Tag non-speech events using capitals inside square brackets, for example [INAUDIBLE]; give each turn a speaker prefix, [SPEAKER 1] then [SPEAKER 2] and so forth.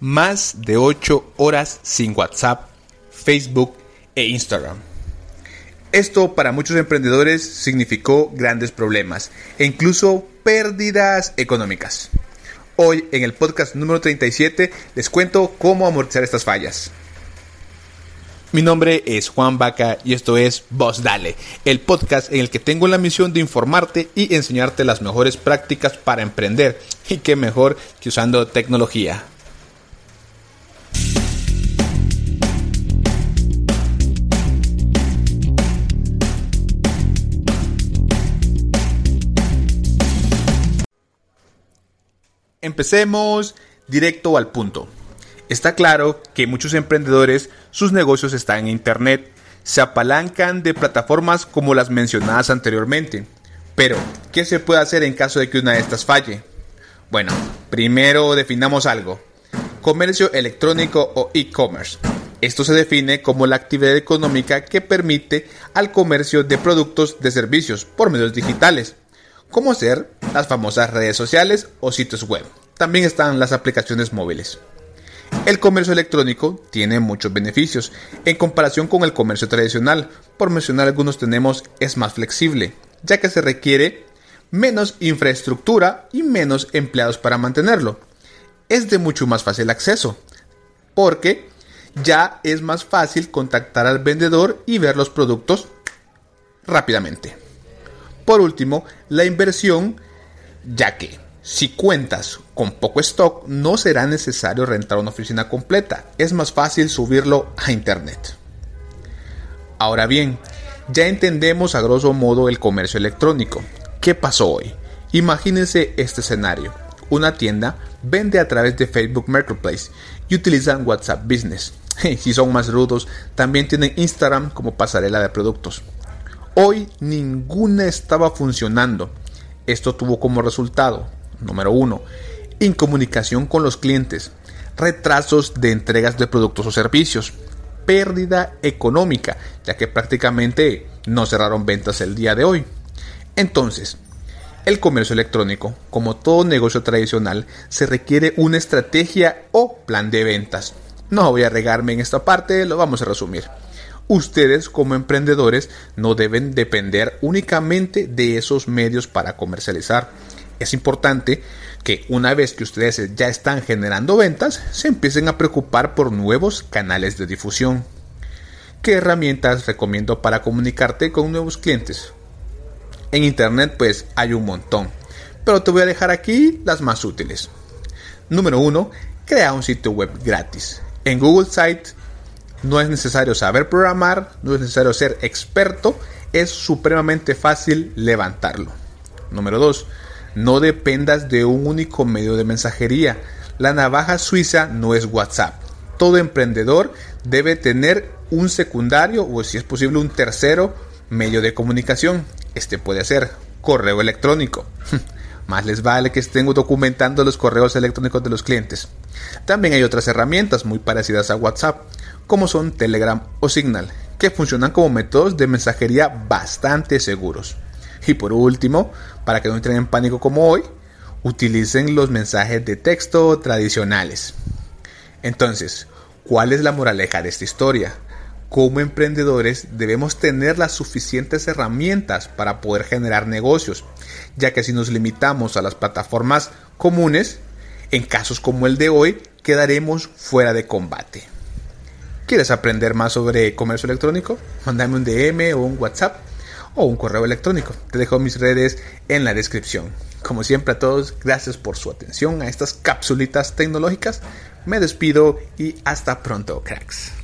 [SPEAKER 1] más de 8 horas sin WhatsApp, Facebook e Instagram. Esto para muchos emprendedores significó grandes problemas e incluso pérdidas económicas. Hoy en el podcast número 37 les cuento cómo amortizar estas fallas. Mi nombre es Juan Vaca y esto es Voz Dale, el podcast en el que tengo la misión de informarte y enseñarte las mejores prácticas para emprender y qué mejor que usando tecnología. Empecemos directo al punto. Está claro que muchos emprendedores sus negocios están en Internet, se apalancan de plataformas como las mencionadas anteriormente. Pero, ¿qué se puede hacer en caso de que una de estas falle? Bueno, primero definamos algo. Comercio electrónico o e-commerce. Esto se define como la actividad económica que permite al comercio de productos de servicios por medios digitales, como ser las famosas redes sociales o sitios web. También están las aplicaciones móviles. El comercio electrónico tiene muchos beneficios en comparación con el comercio tradicional. Por mencionar algunos tenemos es más flexible, ya que se requiere menos infraestructura y menos empleados para mantenerlo. Es de mucho más fácil acceso, porque ya es más fácil contactar al vendedor y ver los productos rápidamente. Por último, la inversión, ya que si cuentas con poco stock, no será necesario rentar una oficina completa. Es más fácil subirlo a internet. Ahora bien, ya entendemos a grosso modo el comercio electrónico. ¿Qué pasó hoy? Imagínense este escenario. Una tienda vende a través de Facebook Marketplace y utilizan WhatsApp Business. [LAUGHS] Si son más rudos, también tienen Instagram como pasarela de productos. Hoy ninguna estaba funcionando. Esto tuvo como resultado Número 1. Incomunicación con los clientes. Retrasos de entregas de productos o servicios. Pérdida económica, ya que prácticamente no cerraron ventas el día de hoy. Entonces, el comercio electrónico, como todo negocio tradicional, se requiere una estrategia o plan de ventas. No voy a regarme en esta parte, lo vamos a resumir. Ustedes como emprendedores no deben depender únicamente de esos medios para comercializar es importante que una vez que ustedes ya están generando ventas, se empiecen a preocupar por nuevos canales de difusión. ¿Qué herramientas recomiendo para comunicarte con nuevos clientes? En Internet pues hay un montón, pero te voy a dejar aquí las más útiles. Número 1. Crea un sitio web gratis. En Google Site no es necesario saber programar, no es necesario ser experto, es supremamente fácil levantarlo. Número 2 no dependas de un único medio de mensajería. La navaja suiza no es WhatsApp. Todo emprendedor debe tener un secundario o si es posible un tercero medio de comunicación. Este puede ser correo electrónico. [LAUGHS] Más les vale que estén documentando los correos electrónicos de los clientes. También hay otras herramientas muy parecidas a WhatsApp, como son Telegram o Signal, que funcionan como métodos de mensajería bastante seguros. Y por último, para que no entren en pánico como hoy, utilicen los mensajes de texto tradicionales. Entonces, ¿cuál es la moraleja de esta historia? Como emprendedores debemos tener las suficientes herramientas para poder generar negocios, ya que si nos limitamos a las plataformas comunes, en casos como el de hoy, quedaremos fuera de combate. ¿Quieres aprender más sobre comercio electrónico? Mándame un DM o un WhatsApp o un correo electrónico. Te dejo mis redes en la descripción. Como siempre a todos, gracias por su atención a estas capsulitas tecnológicas. Me despido y hasta pronto, cracks.